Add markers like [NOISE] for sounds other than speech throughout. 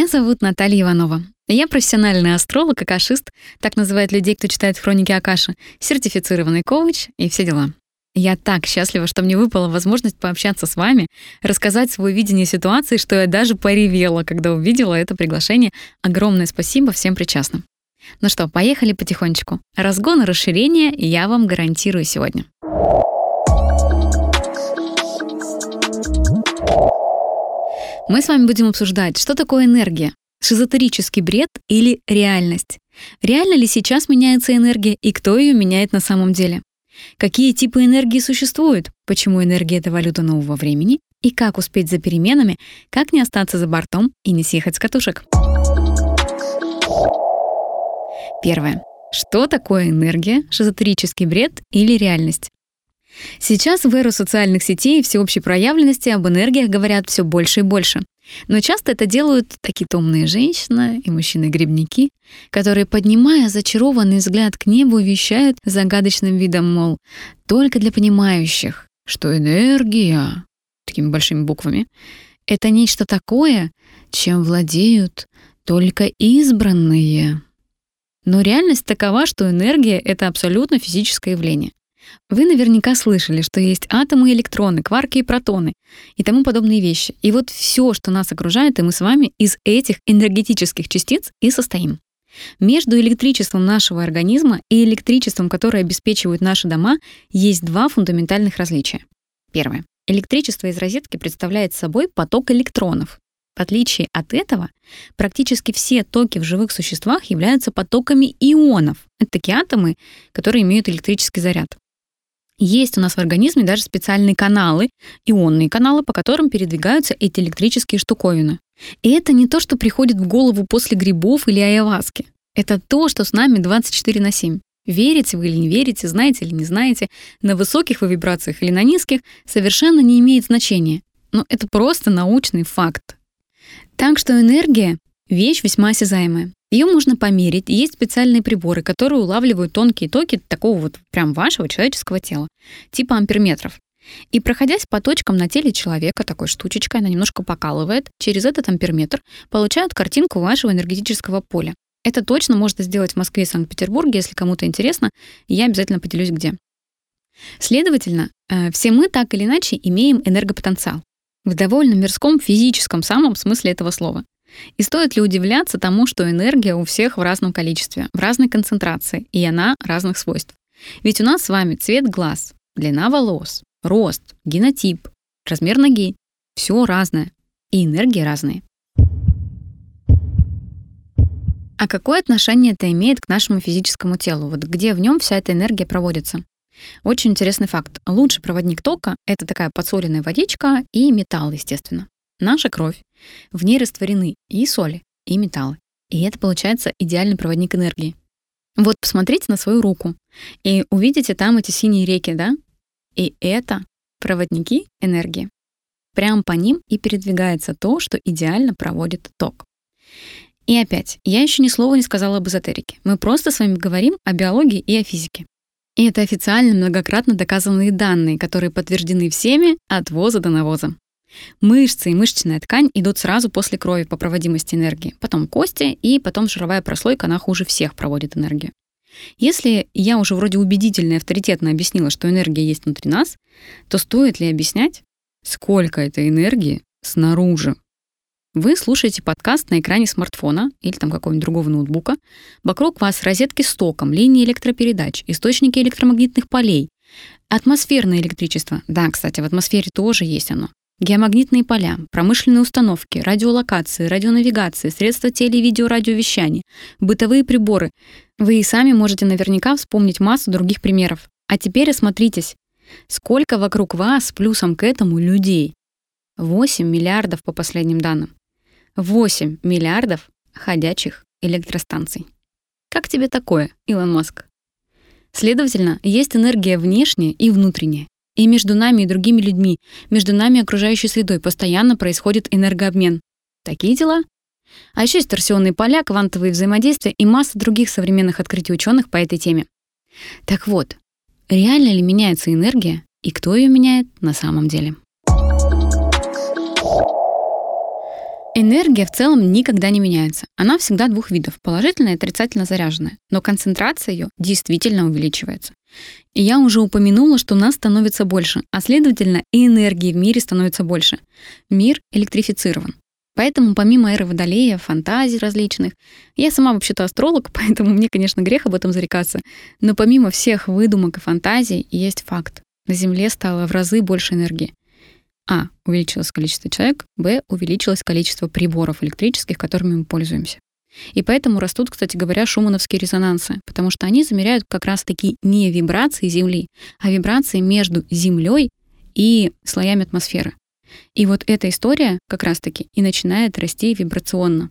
Меня зовут Наталья Иванова. Я профессиональный астролог, акашист, так называют людей, кто читает хроники Акаши, сертифицированный коуч и все дела. Я так счастлива, что мне выпала возможность пообщаться с вами, рассказать свое видение ситуации, что я даже поревела, когда увидела это приглашение. Огромное спасибо всем причастным. Ну что, поехали потихонечку. Разгон и расширение я вам гарантирую сегодня. Мы с вами будем обсуждать, что такое энергия, шизотерический бред или реальность. Реально ли сейчас меняется энергия и кто ее меняет на самом деле? Какие типы энергии существуют? Почему энергия — это валюта нового времени? И как успеть за переменами? Как не остаться за бортом и не съехать с катушек? Первое. Что такое энергия, шизотерический бред или реальность? Сейчас в эру социальных сетей и всеобщей проявленности об энергиях говорят все больше и больше. Но часто это делают такие томные женщины и мужчины-грибники, которые, поднимая зачарованный взгляд к небу, вещают загадочным видом, мол, только для понимающих, что энергия, такими большими буквами, это нечто такое, чем владеют только избранные. Но реальность такова, что энергия — это абсолютно физическое явление. Вы наверняка слышали, что есть атомы электроны, кварки и протоны и тому подобные вещи. И вот все, что нас окружает, и мы с вами из этих энергетических частиц и состоим. Между электричеством нашего организма и электричеством, которое обеспечивают наши дома, есть два фундаментальных различия. Первое. Электричество из розетки представляет собой поток электронов. В отличие от этого, практически все токи в живых существах являются потоками ионов. Это такие атомы, которые имеют электрический заряд. Есть у нас в организме даже специальные каналы, ионные каналы, по которым передвигаются эти электрические штуковины. И это не то, что приходит в голову после грибов или айаваски. Это то, что с нами 24 на 7. Верите вы или не верите, знаете или не знаете, на высоких вы вибрациях или на низких, совершенно не имеет значения. Но это просто научный факт. Так что энергия — вещь весьма осязаемая. Ее можно померить, есть специальные приборы, которые улавливают тонкие токи такого вот прям вашего человеческого тела, типа амперметров. И проходясь по точкам на теле человека, такой штучечкой, она немножко покалывает, через этот амперметр получают картинку вашего энергетического поля. Это точно можно сделать в Москве и Санкт-Петербурге, если кому-то интересно, я обязательно поделюсь где. Следовательно, э, все мы так или иначе имеем энергопотенциал. В довольно мирском физическом самом смысле этого слова. И стоит ли удивляться тому, что энергия у всех в разном количестве, в разной концентрации, и она разных свойств? Ведь у нас с вами цвет глаз, длина волос, рост, генотип, размер ноги — все разное, и энергии разные. А какое отношение это имеет к нашему физическому телу? Вот где в нем вся эта энергия проводится? Очень интересный факт. Лучший проводник тока — это такая подсоленная водичка и металл, естественно. Наша кровь. В ней растворены и соли, и металлы. И это получается идеальный проводник энергии. Вот посмотрите на свою руку и увидите там эти синие реки, да? И это проводники энергии. Прямо по ним и передвигается то, что идеально проводит ток. И опять, я еще ни слова не сказала об эзотерике. Мы просто с вами говорим о биологии и о физике. И это официально многократно доказанные данные, которые подтверждены всеми от воза до навоза. Мышцы и мышечная ткань идут сразу после крови по проводимости энергии, потом кости и потом жировая прослойка, она хуже всех проводит энергию. Если я уже вроде убедительно и авторитетно объяснила, что энергия есть внутри нас, то стоит ли объяснять, сколько этой энергии снаружи? Вы слушаете подкаст на экране смартфона или там какого-нибудь другого ноутбука. Вокруг вас розетки с током, линии электропередач, источники электромагнитных полей, атмосферное электричество. Да, кстати, в атмосфере тоже есть оно. Геомагнитные поля, промышленные установки, радиолокации, радионавигации, средства теле- и видеорадиовещания, бытовые приборы. Вы и сами можете наверняка вспомнить массу других примеров. А теперь осмотритесь. Сколько вокруг вас плюсом к этому людей? 8 миллиардов по последним данным. 8 миллиардов ходячих электростанций. Как тебе такое, Илон Маск? Следовательно, есть энергия внешняя и внутренняя. И между нами и другими людьми, между нами и окружающей средой постоянно происходит энергообмен. Такие дела. А еще есть торсионные поля, квантовые взаимодействия и масса других современных открытий ученых по этой теме. Так вот, реально ли меняется энергия и кто ее меняет на самом деле? Энергия в целом никогда не меняется. Она всегда двух видов – положительная и отрицательно заряженная. Но концентрация ее действительно увеличивается. И я уже упомянула, что нас становится больше, а следовательно и энергии в мире становится больше. Мир электрифицирован. Поэтому помимо эры Водолея, фантазий различных, я сама вообще-то астролог, [LAUGHS] поэтому мне, конечно, грех об этом зарекаться, но помимо всех выдумок и фантазий есть факт. На Земле стало в разы больше энергии. А. Увеличилось количество человек. Б. Увеличилось количество приборов электрических, которыми мы пользуемся. И поэтому растут, кстати говоря, шумановские резонансы, потому что они замеряют как раз-таки не вибрации Земли, а вибрации между Землей и слоями атмосферы. И вот эта история как раз-таки и начинает расти вибрационно.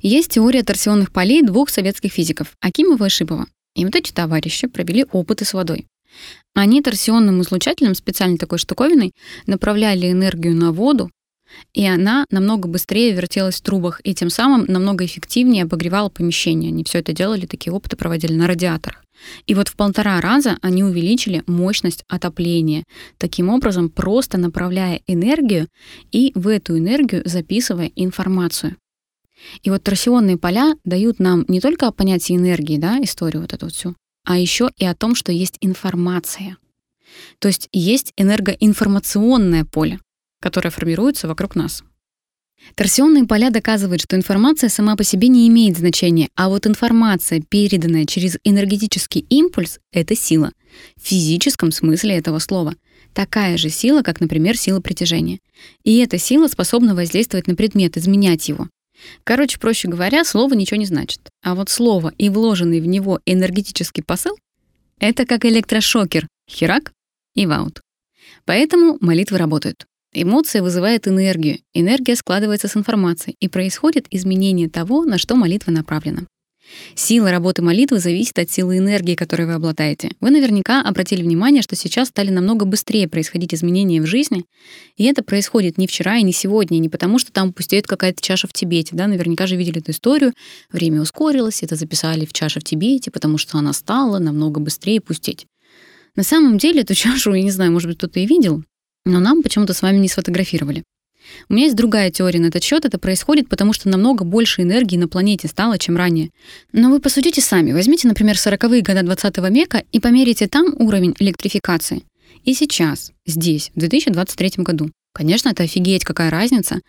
Есть теория торсионных полей двух советских физиков – Акимова и Шипова. И вот эти товарищи провели опыты с водой. Они торсионным излучателем, специальной такой штуковиной, направляли энергию на воду, и она намного быстрее вертелась в трубах, и тем самым намного эффективнее обогревала помещение. Они все это делали, такие опыты проводили на радиаторах. И вот в полтора раза они увеличили мощность отопления, таким образом просто направляя энергию и в эту энергию записывая информацию. И вот торсионные поля дают нам не только о понятии энергии, да, историю вот эту всю, а еще и о том, что есть информация. То есть есть энергоинформационное поле, которое формируется вокруг нас. Торсионные поля доказывают, что информация сама по себе не имеет значения, а вот информация, переданная через энергетический импульс, — это сила. В физическом смысле этого слова. Такая же сила, как, например, сила притяжения. И эта сила способна воздействовать на предмет, изменять его. Короче, проще говоря, слово ничего не значит. А вот слово и вложенный в него энергетический посыл — это как электрошокер. Херак и ваут. Поэтому молитвы работают. Эмоция вызывает энергию, энергия складывается с информацией, и происходит изменение того, на что молитва направлена. Сила работы молитвы зависит от силы энергии, которой вы обладаете. Вы наверняка обратили внимание, что сейчас стали намного быстрее происходить изменения в жизни, и это происходит не вчера и не сегодня, и не потому, что там пустеет какая-то чаша в Тибете, да, наверняка же видели эту историю, время ускорилось, это записали в чаше в Тибете, потому что она стала намного быстрее пустеть. На самом деле эту [LAUGHS] чашу, я не знаю, может быть, кто-то и видел, но нам почему-то с вами не сфотографировали. У меня есть другая теория на этот счет. Это происходит, потому что намного больше энергии на планете стало, чем ранее. Но вы посудите сами. Возьмите, например, 40-е годы 20 века и померите там уровень электрификации. И сейчас, здесь, в 2023 году. Конечно, это офигеть, какая разница.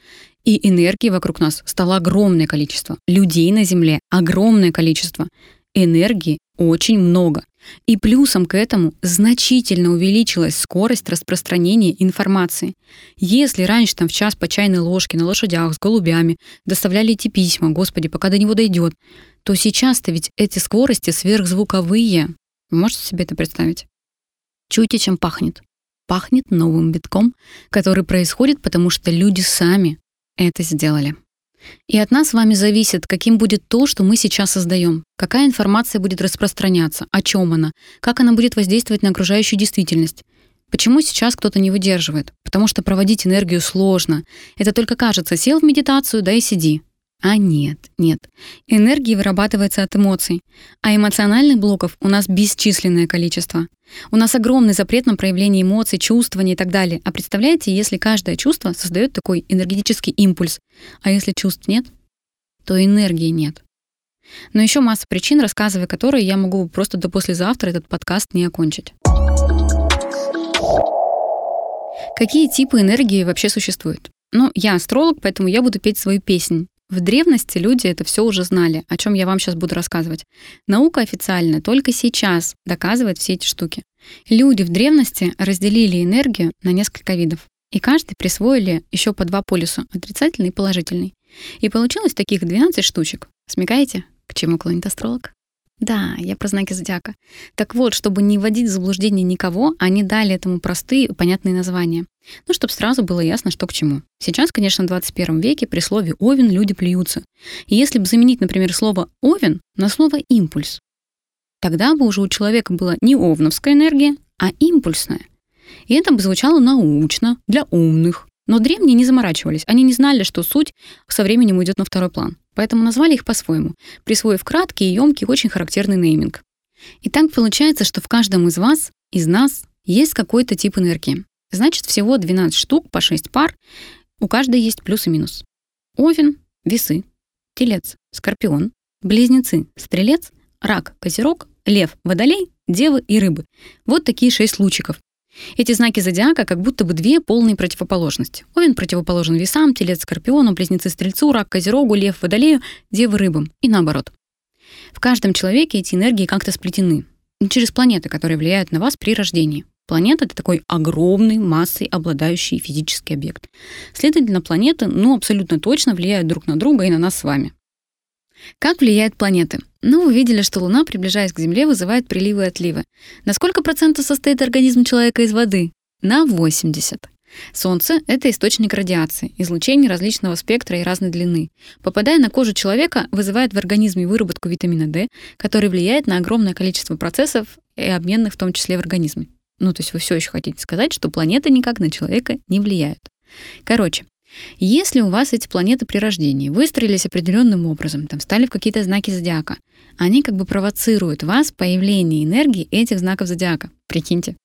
И энергии вокруг нас стало огромное количество. Людей на Земле огромное количество. Энергии очень много. И плюсом к этому значительно увеличилась скорость распространения информации. Если раньше там в час по чайной ложке на лошадях с голубями доставляли эти письма, господи, пока до него дойдет, то сейчас-то ведь эти скорости сверхзвуковые. Вы можете себе это представить? Чуйте, чем пахнет. Пахнет новым битком, который происходит, потому что люди сами это сделали. И от нас с вами зависит, каким будет то, что мы сейчас создаем, какая информация будет распространяться, о чем она, как она будет воздействовать на окружающую действительность. Почему сейчас кто-то не выдерживает? Потому что проводить энергию сложно. Это только кажется, сел в медитацию, да и сиди. А нет, нет. Энергия вырабатывается от эмоций, а эмоциональных блоков у нас бесчисленное количество. У нас огромный запрет на проявление эмоций, чувствований и так далее. А представляете, если каждое чувство создает такой энергетический импульс, а если чувств нет, то энергии нет. Но еще масса причин, рассказывая которые я могу просто до послезавтра этот подкаст не окончить. Какие типы энергии вообще существуют? Ну, я астролог, поэтому я буду петь свою песнь. В древности люди это все уже знали, о чем я вам сейчас буду рассказывать. Наука официально только сейчас доказывает все эти штуки. Люди в древности разделили энергию на несколько видов. И каждый присвоили еще по два полюса, отрицательный и положительный. И получилось таких 12 штучек. Смекаете, к чему клонит астролог? Да, я про знаки зодиака. Так вот, чтобы не вводить в заблуждение никого, они дали этому простые и понятные названия. Ну, чтобы сразу было ясно, что к чему. Сейчас, конечно, в 21 веке при слове «овен» люди плюются. И если бы заменить, например, слово «овен» на слово «импульс», тогда бы уже у человека была не овновская энергия, а импульсная. И это бы звучало научно, для умных. Но древние не заморачивались. Они не знали, что суть со временем уйдет на второй план. Поэтому назвали их по-своему, присвоив краткий и емкий, очень характерный нейминг. И так получается, что в каждом из вас, из нас, есть какой-то тип энергии. Значит, всего 12 штук по 6 пар. У каждой есть плюс и минус. Овен, весы, телец, скорпион, близнецы, стрелец, рак, козерог, лев, водолей, девы и рыбы. Вот такие шесть лучиков. Эти знаки зодиака как будто бы две полные противоположности. Овен противоположен весам, телец скорпиону, близнецы стрельцу, рак козерогу, лев водолею, девы рыбам. И наоборот. В каждом человеке эти энергии как-то сплетены. Через планеты, которые влияют на вас при рождении. Планета — это такой огромный, массой обладающий физический объект. Следовательно, планеты, ну, абсолютно точно влияют друг на друга и на нас с вами. Как влияют планеты? Ну, вы видели, что Луна, приближаясь к Земле, вызывает приливы и отливы. На сколько процентов состоит организм человека из воды? На 80. Солнце — это источник радиации, излучений различного спектра и разной длины. Попадая на кожу человека, вызывает в организме выработку витамина D, который влияет на огромное количество процессов и обменных в том числе в организме. Ну, то есть вы все еще хотите сказать, что планеты никак на человека не влияют. Короче, если у вас эти планеты при рождении выстроились определенным образом, там стали в какие-то знаки зодиака, они как бы провоцируют вас появление энергии этих знаков зодиака. Прикиньте.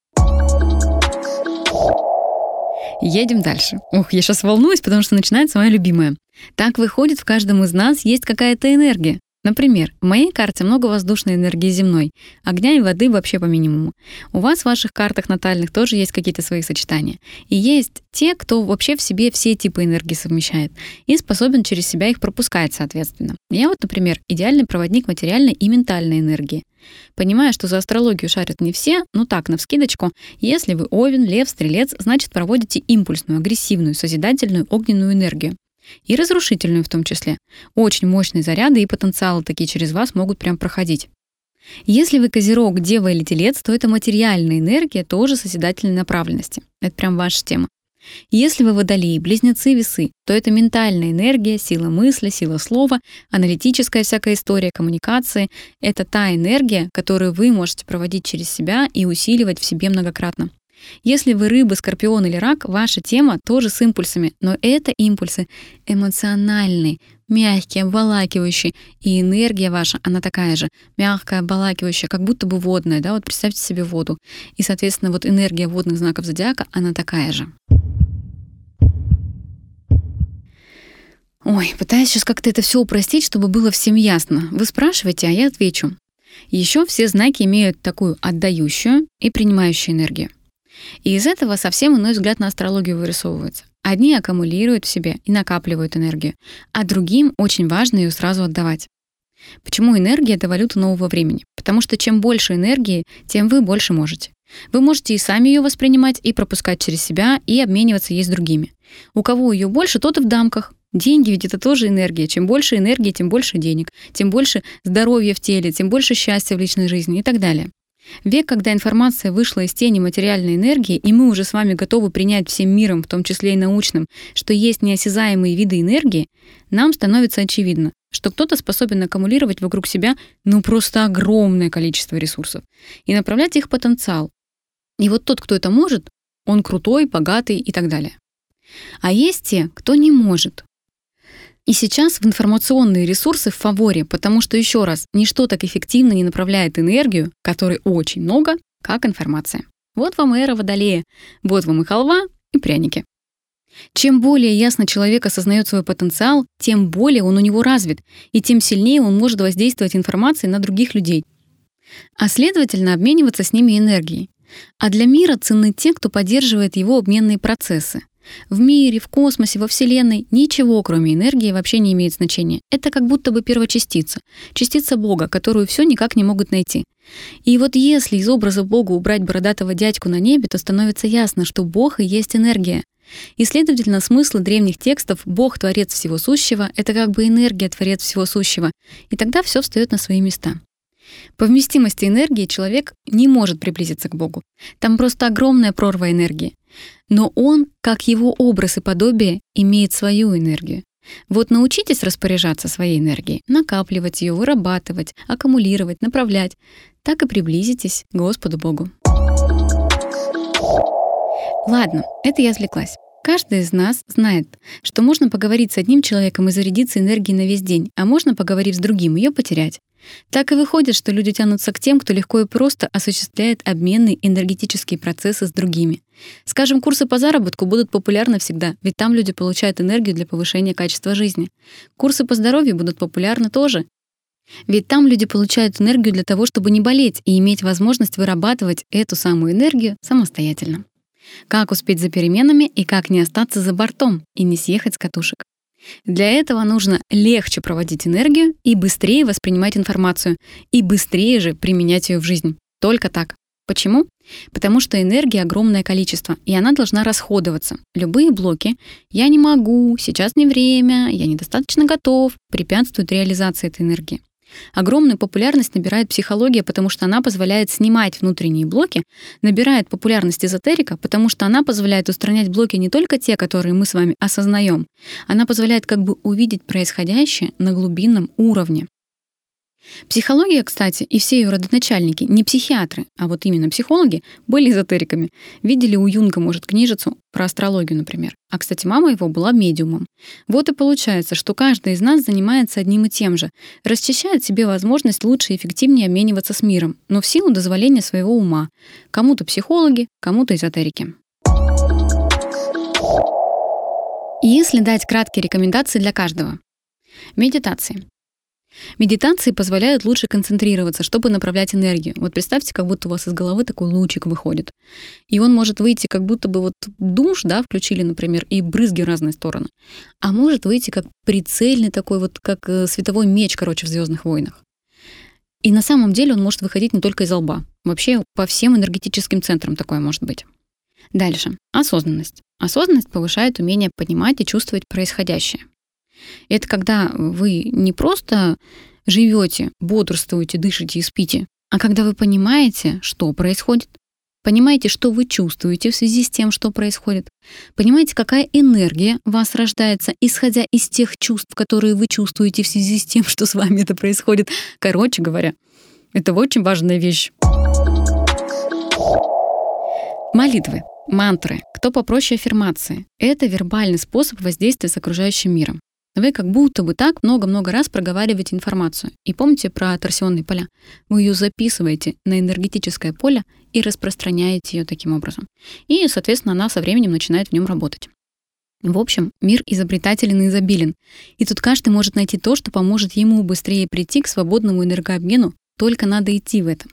Едем дальше. Ух, я сейчас волнуюсь, потому что начинается моя любимая. Так выходит, в каждом из нас есть какая-то энергия. Например, в моей карте много воздушной энергии земной, огня и воды вообще по минимуму. У вас в ваших картах натальных тоже есть какие-то свои сочетания. И есть те, кто вообще в себе все типы энергии совмещает и способен через себя их пропускать, соответственно. Я вот, например, идеальный проводник материальной и ментальной энергии. Понимая, что за астрологию шарят не все, ну так, на вскидочку, если вы овен, лев, стрелец, значит проводите импульсную, агрессивную, созидательную, огненную энергию. И разрушительную в том числе. Очень мощные заряды и потенциалы такие через вас могут прям проходить. Если вы козерог, дева или телец, то это материальная энергия тоже созидательной направленности. Это прям ваша тема. Если вы водолеи, близнецы, весы, то это ментальная энергия, сила мысли, сила слова, аналитическая всякая история, коммуникации. Это та энергия, которую вы можете проводить через себя и усиливать в себе многократно. Если вы рыба, скорпион или рак, ваша тема тоже с импульсами, но это импульсы эмоциональные, мягкие, обволакивающие, и энергия ваша, она такая же, мягкая, обволакивающая, как будто бы водная, да, вот представьте себе воду. И, соответственно, вот энергия водных знаков зодиака, она такая же. Ой, пытаюсь сейчас как-то это все упростить, чтобы было всем ясно. Вы спрашиваете, а я отвечу. Еще все знаки имеют такую отдающую и принимающую энергию. И из этого совсем иной взгляд на астрологию вырисовывается. Одни аккумулируют в себе и накапливают энергию, а другим очень важно ее сразу отдавать. Почему энергия — это валюта нового времени? Потому что чем больше энергии, тем вы больше можете. Вы можете и сами ее воспринимать, и пропускать через себя, и обмениваться ей с другими. У кого ее больше, тот и в дамках. Деньги ведь это тоже энергия. Чем больше энергии, тем больше денег. Тем больше здоровья в теле, тем больше счастья в личной жизни и так далее. Век, когда информация вышла из тени материальной энергии, и мы уже с вами готовы принять всем миром, в том числе и научным, что есть неосязаемые виды энергии, нам становится очевидно, что кто-то способен аккумулировать вокруг себя ну просто огромное количество ресурсов и направлять их потенциал. И вот тот, кто это может, он крутой, богатый и так далее. А есть те, кто не может, и сейчас в информационные ресурсы в фаворе, потому что, еще раз, ничто так эффективно не направляет энергию, которой очень много, как информация. Вот вам эра Водолея, вот вам и халва, и пряники. Чем более ясно человек осознает свой потенциал, тем более он у него развит, и тем сильнее он может воздействовать информацией на других людей, а следовательно обмениваться с ними энергией. А для мира ценны те, кто поддерживает его обменные процессы. В мире, в космосе, во Вселенной ничего, кроме энергии, вообще не имеет значения. Это как будто бы первочастица, частица Бога, которую все никак не могут найти. И вот если из образа Бога убрать бородатого дядьку на небе, то становится ясно, что Бог и есть энергия. И, следовательно, смыслы древних текстов «Бог — творец всего сущего» — это как бы энергия — творец всего сущего. И тогда все встает на свои места. По вместимости энергии человек не может приблизиться к Богу. Там просто огромная прорва энергии. Но он, как его образ и подобие, имеет свою энергию. Вот научитесь распоряжаться своей энергией, накапливать ее, вырабатывать, аккумулировать, направлять. Так и приблизитесь к Господу Богу. Ладно, это я отвлеклась. Каждый из нас знает, что можно поговорить с одним человеком и зарядиться энергией на весь день, а можно, поговорив с другим, ее потерять. Так и выходит, что люди тянутся к тем, кто легко и просто осуществляет обменные энергетические процессы с другими. Скажем, курсы по заработку будут популярны всегда, ведь там люди получают энергию для повышения качества жизни. Курсы по здоровью будут популярны тоже, ведь там люди получают энергию для того, чтобы не болеть и иметь возможность вырабатывать эту самую энергию самостоятельно. Как успеть за переменами и как не остаться за бортом и не съехать с катушек. Для этого нужно легче проводить энергию и быстрее воспринимать информацию, и быстрее же применять ее в жизнь. Только так. Почему? Потому что энергии огромное количество, и она должна расходоваться. Любые блоки «я не могу», «сейчас не время», «я недостаточно готов» препятствуют реализации этой энергии. Огромную популярность набирает психология, потому что она позволяет снимать внутренние блоки, набирает популярность эзотерика, потому что она позволяет устранять блоки не только те, которые мы с вами осознаем, она позволяет как бы увидеть происходящее на глубинном уровне. Психология, кстати, и все ее родоначальники, не психиатры, а вот именно психологи, были эзотериками. Видели у Юнга, может, книжицу про астрологию, например. А, кстати, мама его была медиумом. Вот и получается, что каждый из нас занимается одним и тем же. Расчищает себе возможность лучше и эффективнее обмениваться с миром, но в силу дозволения своего ума. Кому-то психологи, кому-то эзотерики. Если дать краткие рекомендации для каждого. Медитации. Медитации позволяют лучше концентрироваться, чтобы направлять энергию. Вот представьте, как будто у вас из головы такой лучик выходит. И он может выйти, как будто бы вот душ, да, включили, например, и брызги в разные стороны. А может выйти как прицельный такой вот, как э, световой меч, короче, в Звездных войнах. И на самом деле он может выходить не только из лба. Вообще по всем энергетическим центрам такое может быть. Дальше. Осознанность. Осознанность повышает умение понимать и чувствовать происходящее. Это когда вы не просто живете, бодрствуете, дышите и спите, а когда вы понимаете, что происходит, понимаете, что вы чувствуете в связи с тем, что происходит, понимаете, какая энергия вас рождается, исходя из тех чувств, которые вы чувствуете в связи с тем, что с вами это происходит. Короче говоря, это очень важная вещь. Молитвы, мантры, кто попроще аффирмации — это вербальный способ воздействия с окружающим миром. Вы как будто бы так много-много раз проговариваете информацию. И помните про торсионные поля. Вы ее записываете на энергетическое поле и распространяете ее таким образом. И, соответственно, она со временем начинает в нем работать. В общем, мир изобретателен и изобилен. И тут каждый может найти то, что поможет ему быстрее прийти к свободному энергообмену, только надо идти в это.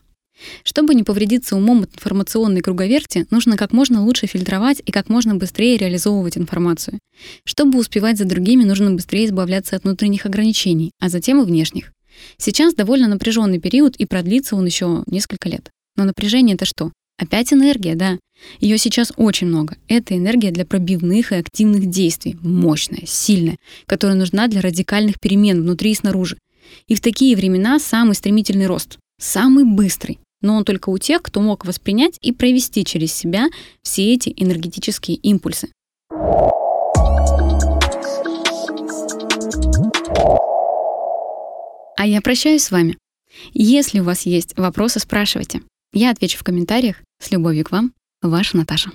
Чтобы не повредиться умом от информационной круговерти, нужно как можно лучше фильтровать и как можно быстрее реализовывать информацию. Чтобы успевать за другими, нужно быстрее избавляться от внутренних ограничений, а затем и внешних. Сейчас довольно напряженный период, и продлится он еще несколько лет. Но напряжение это что? Опять энергия, да. Ее сейчас очень много. Это энергия для пробивных и активных действий, мощная, сильная, которая нужна для радикальных перемен внутри и снаружи. И в такие времена самый стремительный рост, самый быстрый, но он только у тех, кто мог воспринять и провести через себя все эти энергетические импульсы. А я прощаюсь с вами. Если у вас есть вопросы, спрашивайте. Я отвечу в комментариях. С любовью к вам, ваша Наташа.